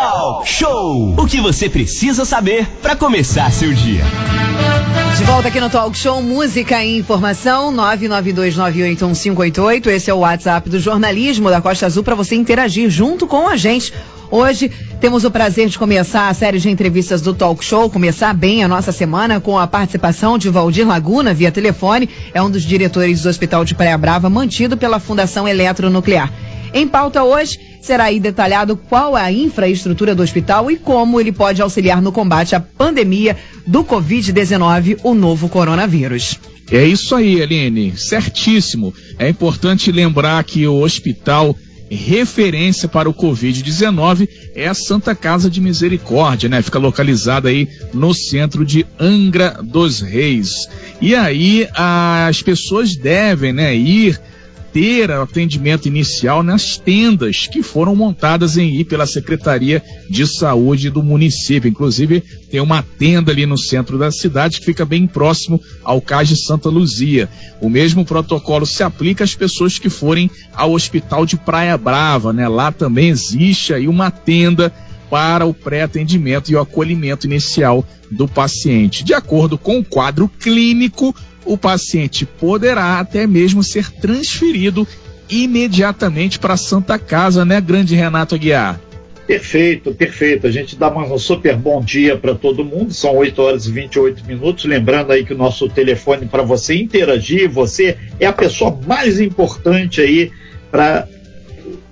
Talk Show. O que você precisa saber para começar seu dia. De volta aqui no Talk Show, música e informação, 992981588. Esse é o WhatsApp do jornalismo da Costa Azul para você interagir junto com a gente. Hoje temos o prazer de começar a série de entrevistas do Talk Show, começar bem a nossa semana com a participação de Valdir Laguna via telefone, é um dos diretores do Hospital de Praia Brava, mantido pela Fundação Eletronuclear. Em pauta hoje, será aí detalhado qual é a infraestrutura do hospital e como ele pode auxiliar no combate à pandemia do Covid-19, o novo coronavírus. É isso aí, Aline, certíssimo. É importante lembrar que o hospital referência para o Covid-19 é a Santa Casa de Misericórdia, né? Fica localizada aí no centro de Angra dos Reis. E aí as pessoas devem, né, ir ter atendimento inicial nas tendas que foram montadas em I pela Secretaria de Saúde do município. Inclusive, tem uma tenda ali no centro da cidade que fica bem próximo ao Cais de Santa Luzia. O mesmo protocolo se aplica às pessoas que forem ao Hospital de Praia Brava, né? Lá também existe aí uma tenda para o pré-atendimento e o acolhimento inicial do paciente. De acordo com o quadro clínico, o paciente poderá até mesmo ser transferido imediatamente para a Santa Casa, né, grande Renato Aguiar? Perfeito, perfeito. A gente dá um super bom dia para todo mundo. São 8 horas e 28 minutos. Lembrando aí que o nosso telefone para você interagir, você é a pessoa mais importante aí para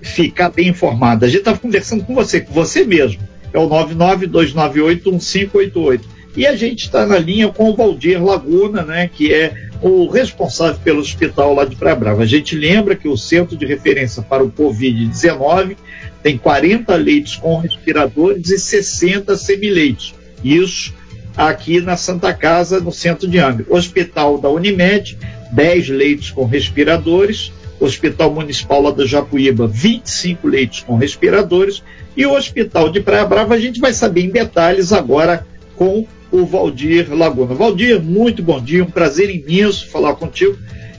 ficar bem informada. A gente estava conversando com você, com você mesmo. É o 992981588. E a gente está na linha com o Valdir Laguna, né, que é o responsável pelo hospital lá de Praia Brava. A gente lembra que o centro de referência para o Covid-19 tem 40 leitos com respiradores e 60 semileitos. Isso aqui na Santa Casa, no centro de Angra. Hospital da Unimed, 10 leitos com respiradores. Hospital Municipal lá da Japuíba, 25 leitos com respiradores. E o Hospital de Praia Brava, a gente vai saber em detalhes agora com o Valdir Laguna. Valdir, muito bom dia, um prazer imenso falar contigo.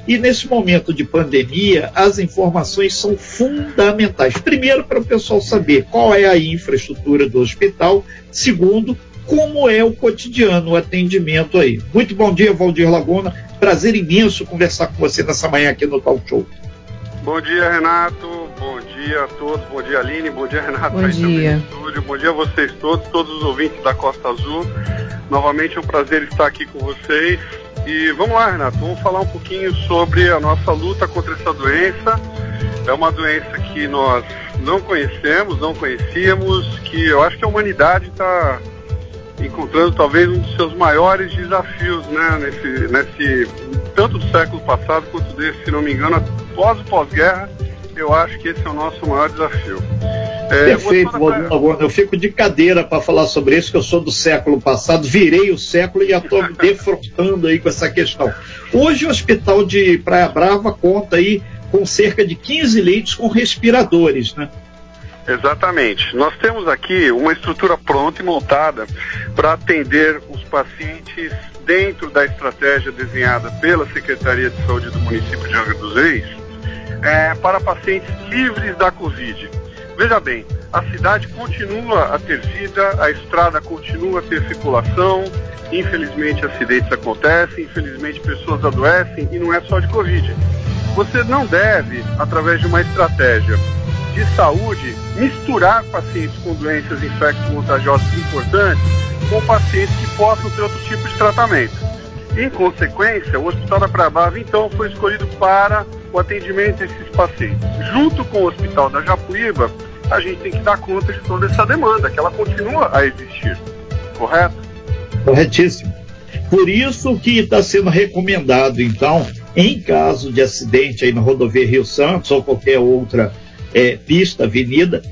E nesse momento de pandemia, as informações são fundamentais. Primeiro, para o pessoal saber qual é a infraestrutura do hospital. Segundo, como é o cotidiano, o atendimento aí. Muito bom dia, Valdir Laguna. Prazer imenso conversar com você nessa manhã aqui no Talk Show. Bom dia, Renato. Bom dia a todos. Bom dia, Aline. Bom dia, Renato. Bom dia. Bom dia a vocês todos, todos os ouvintes da Costa Azul. Novamente é um prazer estar aqui com vocês. E vamos lá, Renato, vamos falar um pouquinho sobre a nossa luta contra essa doença. É uma doença que nós não conhecemos, não conhecíamos, que eu acho que a humanidade está encontrando talvez um dos seus maiores desafios, né, nesse, nesse tanto do século passado quanto desse, se não me engano, após o pós-guerra, eu acho que esse é o nosso maior desafio. É, Perfeito, Valdir Eu fico de cadeira para falar sobre isso, que eu sou do século passado, virei o século e já estou me defrontando aí com essa questão. Hoje o Hospital de Praia Brava conta aí com cerca de 15 leitos com respiradores, né? Exatamente. Nós temos aqui uma estrutura pronta e montada para atender os pacientes dentro da estratégia desenhada pela Secretaria de Saúde do município de Angra dos Reis é, para pacientes livres da Covid. Veja bem, a cidade continua a ter vida, a estrada continua a ter circulação, infelizmente acidentes acontecem, infelizmente pessoas adoecem e não é só de Covid. Você não deve, através de uma estratégia de saúde, misturar pacientes com doenças infecto-contagiosas importantes com pacientes que possam ter outro tipo de tratamento. Em consequência, o Hospital da Praia então, foi escolhido para o atendimento desses pacientes. Junto com o Hospital da Japuíba, a gente tem que dar conta de toda essa demanda, que ela continua a existir. Correto? Corretíssimo. Por isso que está sendo recomendado, então, em caso de acidente aí na rodovia Rio Santos ou qualquer outra é, pista, avenida,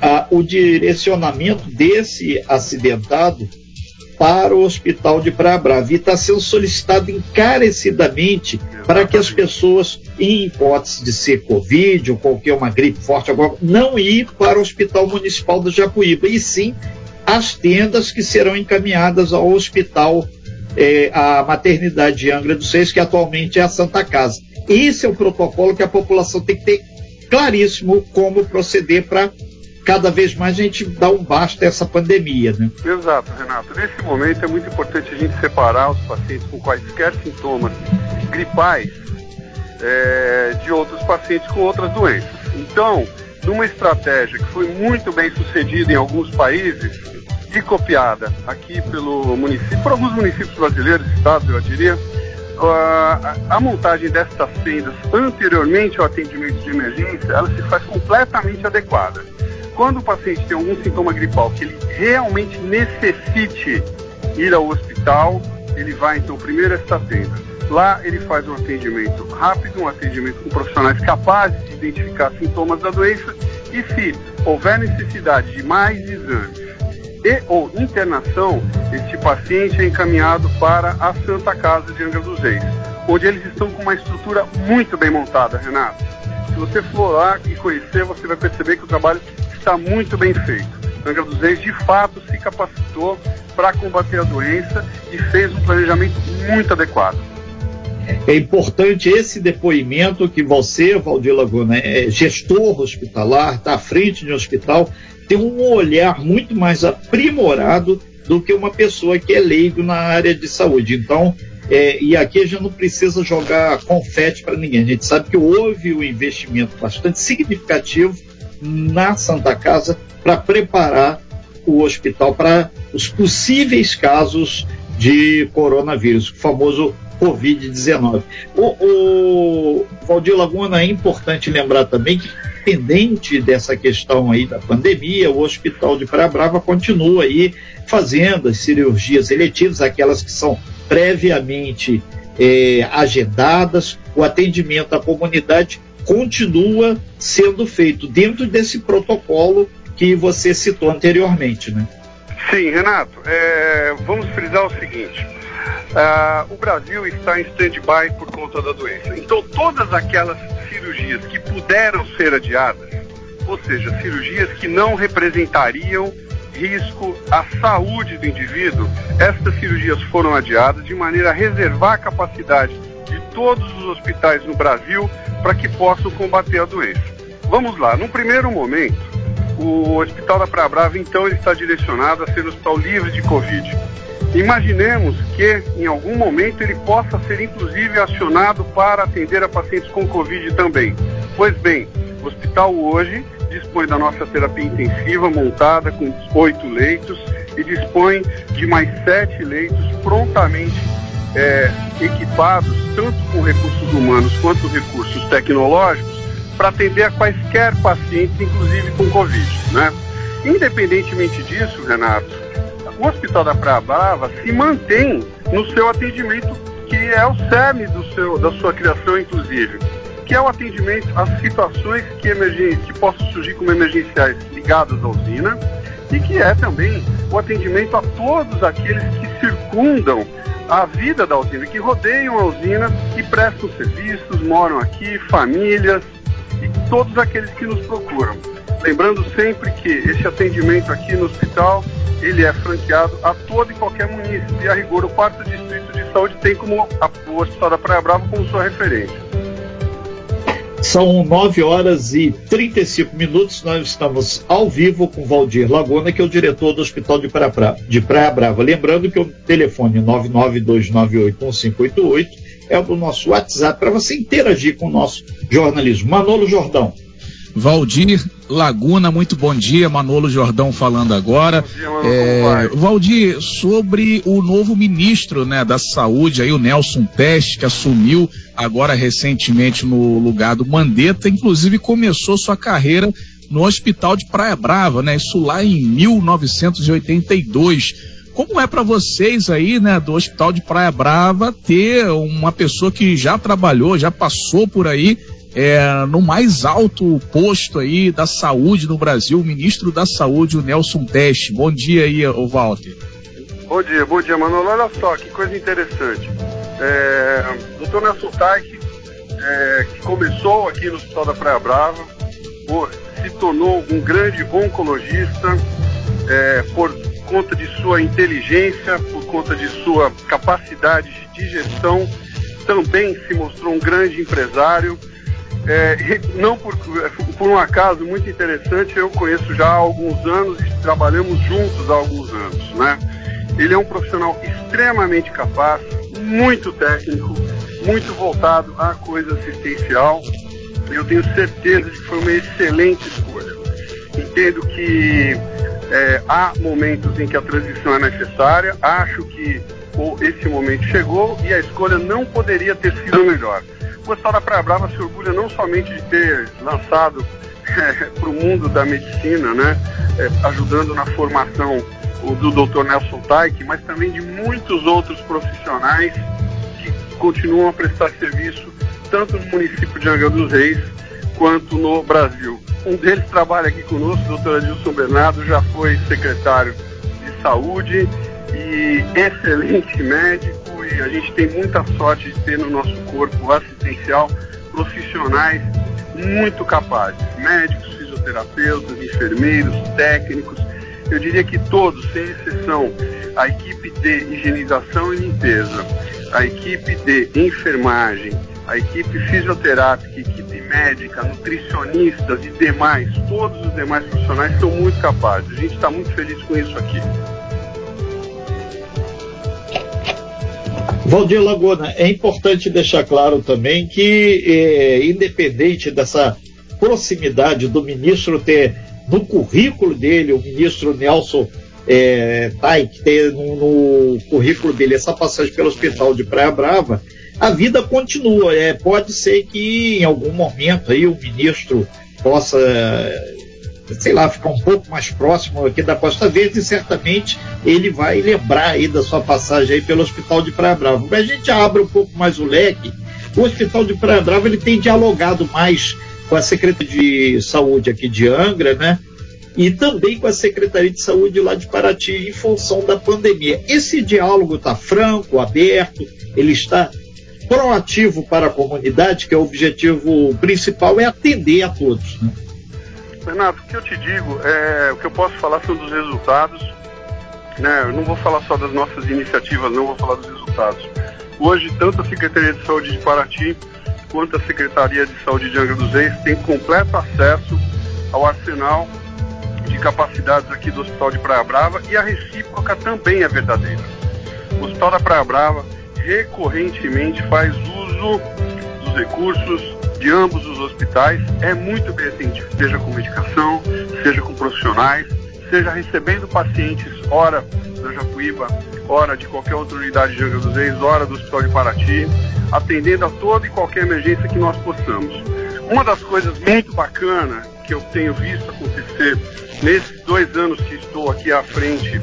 a, o direcionamento desse acidentado para o hospital de Praia Brava. E está sendo solicitado encarecidamente para que as pessoas, em hipótese de ser Covid ou qualquer uma gripe forte agora, não ir para o Hospital Municipal do Japuíba, e sim as tendas que serão encaminhadas ao hospital, eh, a maternidade de Angra dos Seis, que atualmente é a Santa Casa. Esse é o protocolo que a população tem que ter claríssimo como proceder para cada vez mais a gente dá um basta a essa pandemia, né? Exato, Renato. Nesse momento é muito importante a gente separar os pacientes com quaisquer sintomas gripais é, de outros pacientes com outras doenças. Então, numa estratégia que foi muito bem sucedida em alguns países e copiada aqui pelo município, por alguns municípios brasileiros, estados, eu diria, a, a montagem destas tendas anteriormente ao atendimento de emergência, ela se faz completamente adequada. Quando o paciente tem algum sintoma gripal que ele realmente necessite ir ao hospital, ele vai então primeiro a esta tenda. Lá ele faz um atendimento rápido, um atendimento com profissionais capazes de identificar sintomas da doença e se houver necessidade de mais exames e ou internação, este paciente é encaminhado para a Santa Casa de Angra dos Reis, onde eles estão com uma estrutura muito bem montada, Renato. Se você for lá e conhecer, você vai perceber que o trabalho está muito bem feito. Angra dos Reis, de fato, se capacitou para combater a doença e fez um planejamento muito adequado. É importante esse depoimento que você, Valdir Laguna, é gestor hospitalar, está à frente de um hospital, tem um olhar muito mais aprimorado do que uma pessoa que é leigo na área de saúde. Então, é, e aqui a gente não precisa jogar confete para ninguém. A gente sabe que houve um investimento bastante significativo na Santa Casa para preparar o hospital para os possíveis casos de coronavírus, o famoso Covid-19. O, o Valdir Laguna, é importante lembrar também que, pendente dessa questão aí da pandemia, o Hospital de Praia Brava continua aí fazendo as cirurgias eletivas, aquelas que são previamente é, agendadas, o atendimento à comunidade continua sendo feito dentro desse protocolo que você citou anteriormente, né? Sim, Renato, é, vamos frisar o seguinte: uh, o Brasil está em stand-by por conta da doença. Então, todas aquelas cirurgias que puderam ser adiadas, ou seja, cirurgias que não representariam risco à saúde do indivíduo, estas cirurgias foram adiadas de maneira a reservar a capacidade de todos os hospitais no Brasil para que possam combater a doença. Vamos lá, no primeiro momento, o Hospital da Praia Brava, então, ele está direcionado a ser um hospital livre de Covid. Imaginemos que, em algum momento, ele possa ser, inclusive, acionado para atender a pacientes com Covid também. Pois bem, o hospital hoje dispõe da nossa terapia intensiva montada com oito leitos e dispõe de mais sete leitos prontamente é, equipados, tanto com recursos humanos quanto recursos tecnológicos, para atender a quaisquer pacientes, inclusive com Covid. Né? Independentemente disso, Renato, o Hospital da Praia Brava se mantém no seu atendimento, que é o cerne do seu, da sua criação, inclusive, que é o atendimento às situações que, que possam surgir como emergenciais ligadas à usina e que é também o atendimento a todos aqueles que circundam a vida da usina, que rodeiam a usina e prestam serviços, moram aqui, famílias e todos aqueles que nos procuram. Lembrando sempre que esse atendimento aqui no hospital, ele é franqueado a todo e qualquer município e a rigor o quarto distrito de saúde tem como o Hospital da Praia Brava como sua referência. São 9 horas e 35 minutos. Nós estamos ao vivo com Valdir Laguna, que é o diretor do Hospital de Praia, Brava. De Praia Brava. Lembrando que o telefone 992981588 é o do nosso WhatsApp para você interagir com o nosso jornalismo. Manolo Jordão. Valdir Laguna, muito bom dia. Manolo Jordão falando agora. Dia, Manolo, é, Valdir, sobre o novo ministro né, da Saúde, aí, o Nelson Teste, que assumiu agora recentemente no lugar do Mandetta, inclusive começou sua carreira no Hospital de Praia Brava, né? Isso lá em 1982. Como é para vocês aí, né, do Hospital de Praia Brava, ter uma pessoa que já trabalhou, já passou por aí é, no mais alto posto aí da saúde no Brasil, o ministro da Saúde, o Nelson Teste. Bom dia aí, o Walter. Bom dia, bom dia, Manolo. Olha só que coisa interessante. É, Dr. Nelson Teste, é, que começou aqui no Hospital da Praia Brava, se tornou um grande oncologista é, por conta de sua inteligência, por conta de sua capacidade de gestão, também se mostrou um grande empresário É, não por, por um acaso muito interessante, eu conheço já há alguns anos e trabalhamos juntos há alguns anos, né? Ele é um profissional extremamente capaz, muito técnico, muito voltado à coisa assistencial. Eu tenho certeza de que foi uma excelente escolha. Entendo que é, há momentos em que a transição é necessária. Acho que esse momento chegou e a escolha não poderia ter sido melhor. Hospital da Praia Brava se orgulha não somente de ter lançado é, para o mundo da medicina, né, é, ajudando na formação do Dr. Nelson Taik, mas também de muitos outros profissionais que continuam a prestar serviço tanto no município de Angra dos Reis quanto no Brasil. Um deles trabalha aqui conosco, o Dr. Adilson Bernardo, já foi secretário de saúde e excelente médico e a gente tem muita sorte de ter no nosso corpo assistencial profissionais muito capazes, médicos, fisioterapeutas, enfermeiros, técnicos. Eu diria que todos, sem exceção, a equipe de higienização e limpeza, a equipe de enfermagem, a equipe fisioterápica, equipe médica, nutricionistas e demais, todos os demais profissionais são muito capazes. A gente está muito feliz com isso aqui. Valdir Laguna, é importante deixar claro também que, é, independente dessa proximidade do ministro ter no currículo dele, o ministro Nelson Taik, ter no, no, currículo dele essa passagem pelo hospital de Praia Brava, a vida continua. É, pode ser que em algum momento aí o ministro possa sei lá, ficar um pouco mais próximo aqui da Costa Verde e certamente ele vai lembrar aí da sua passagem aí pelo Hospital de Praia Brava. Mas a gente abre um pouco mais o leque. O Hospital de Praia Brava ele tem dialogado mais com a Secretaria de Saúde aqui de Angra, né? E também com a Secretaria de Saúde lá de Paraty, em função da pandemia. Esse diálogo está franco, aberto, ele está proativo para a comunidade, que é o objetivo principal, é atender a todos. Né? Renato, o que eu te digo, é, o que eu posso falar são dos resultados. Né? Eu não vou falar só das nossas iniciativas, não vou falar dos resultados. Hoje, tanto a Secretaria de Saúde de Paraty quanto a Secretaria de Saúde de Angra dos Reis têm completo acesso ao arsenal de capacidades aqui do Hospital de Praia Brava e a recíproca também é verdadeira. O Hospital da Praia Brava recorrentemente faz uso dos recursos de ambos os hospitais é muito bem atendido, seja com medicação, seja com profissionais, seja recebendo pacientes, ora da Japuíba, ora de qualquer outra unidade de Angra dos Reis, ora do Hospital de Paraty, atendendo a toda e qualquer emergência que nós possamos. Uma das coisas muito bacanas que eu tenho visto acontecer nesses dois anos que estou aqui à frente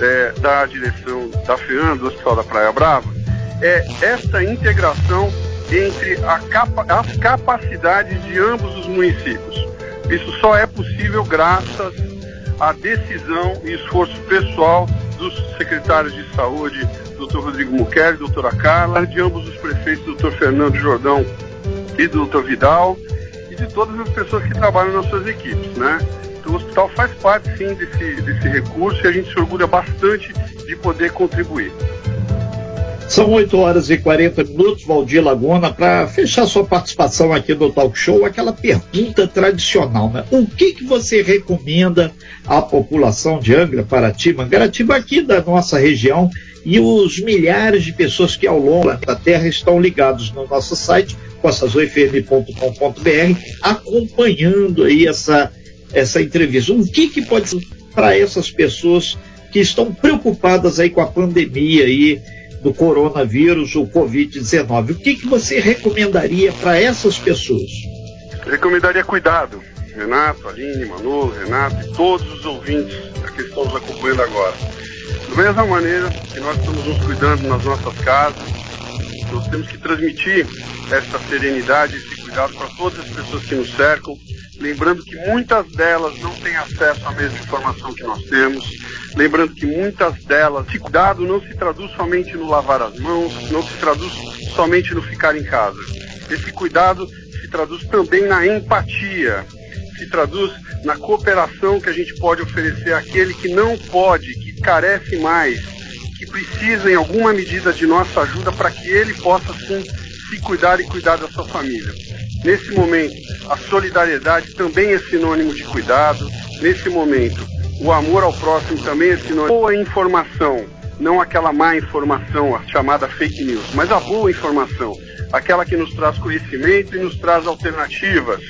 é, da direção da FEAM, do Hospital da Praia Brava, é essa integração entre capa as capacidades de ambos os municípios. Isso só é possível graças à decisão e esforço pessoal dos secretários de saúde, Dr. Rodrigo Muquer, doutora Carla, de ambos os prefeitos, Dr. Fernando Jordão e Dr. Vidal, e de todas as pessoas que trabalham nas suas equipes, né? Então o hospital faz parte sim desse, desse recurso e a gente se orgulha bastante de poder contribuir. São 8 horas e 40 minutos, Valdir Laguna, para fechar sua participação aqui no Talk Show, aquela pergunta tradicional, né? O que, que você recomenda à população de Angra, Paraty, Mangaratiba, aqui da nossa região e os milhares de pessoas que ao longo da Terra estão ligados no nosso site, costazoifm.com.br, acompanhando aí essa, essa entrevista. O que, que pode ser para essas pessoas que estão preocupadas aí com a pandemia aí, do coronavírus, o Covid-19. O que, que você recomendaria para essas pessoas? Recomendaria cuidado. Renato, Aline, Manolo, Renato e todos os ouvintes que estão nos acompanhando agora. Da mesma maneira que nós estamos nos cuidando nas nossas casas, nós temos que transmitir essa serenidade, esse cuidado para todas as pessoas que nos cercam, lembrando que muitas delas não têm acesso à mesma informação que nós temos, lembrando que muitas delas, esse cuidado não se traduz somente no lavar as mãos, não se traduz somente no ficar em casa. Esse cuidado se traduz também na empatia, se traduz na cooperação que a gente pode oferecer àquele que não pode, que carece mais, que precisa em alguma medida de nossa ajuda para que ele possa sim se cuidar e cuidar da sua família. Nesse momento, a solidariedade também é sinônimo de cuidado. Nesse momento, o amor ao próximo também é sinônimo boa informação, não aquela má informação, a chamada fake news, mas a boa informação, aquela que nos traz conhecimento e nos traz alternativas.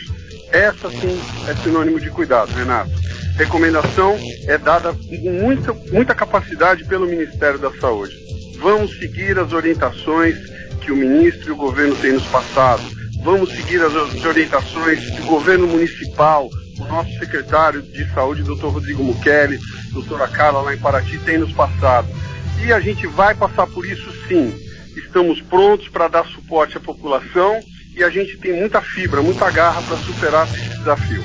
Essa sim é sinônimo de cuidado, Renato. Recomendação é dada com muita, muita capacidade pelo Ministério da Saúde. Vamos seguir as orientações que o ministro e o governo têm nos passado. Vamos seguir as orientações que o governo municipal, nosso secretário de saúde, doutor Rodrigo Mukeli, doutora Carla lá em Paraty, tem nos passado. E a gente vai passar por isso sim. Estamos prontos para dar suporte à população e a gente tem muita fibra, muita garra para superar esse desafio.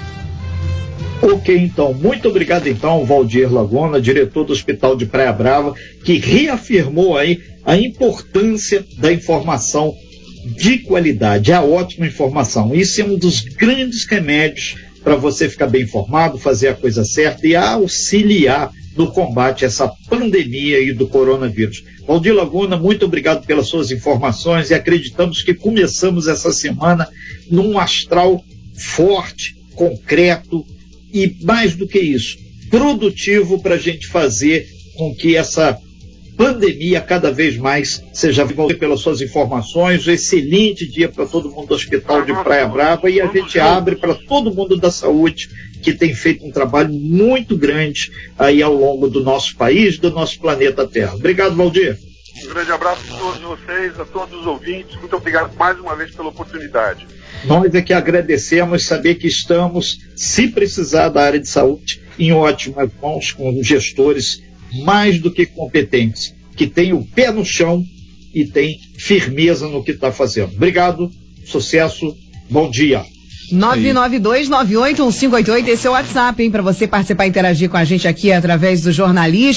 Ok, então, muito obrigado então Valdir Laguna, diretor do Hospital de Praia Brava, que reafirmou aí a importância da informação de qualidade, a ótima informação. Isso é um dos grandes remédios para você ficar bem informado, fazer a coisa certa e auxiliar no combate a essa pandemia e do coronavírus. Valdir Laguna, muito obrigado pelas suas informações e acreditamos que começamos essa semana num astral forte, concreto e mais do que isso, produtivo para a gente fazer com que essa pandemia cada vez mais seja envolvida pelas suas informações. Um excelente dia para todo mundo do Hospital de Praia Brava e a gente abre para todo mundo da saúde que tem feito um trabalho muito grande aí ao longo do nosso país, do nosso planeta Terra. Obrigado, Valdir. Um grande abraço a todos vocês, a todos os ouvintes. Muito obrigado mais uma vez pela oportunidade. Nós é que agradecemos saber que estamos, se precisar da área de saúde, em ótimas mãos com gestores mais do que competentes, que têm o pé no chão e têm firmeza no que está fazendo. Obrigado, sucesso, bom dia. 992981588, esse é o WhatsApp, hein, para você participar e interagir com a gente aqui através do jornalismo.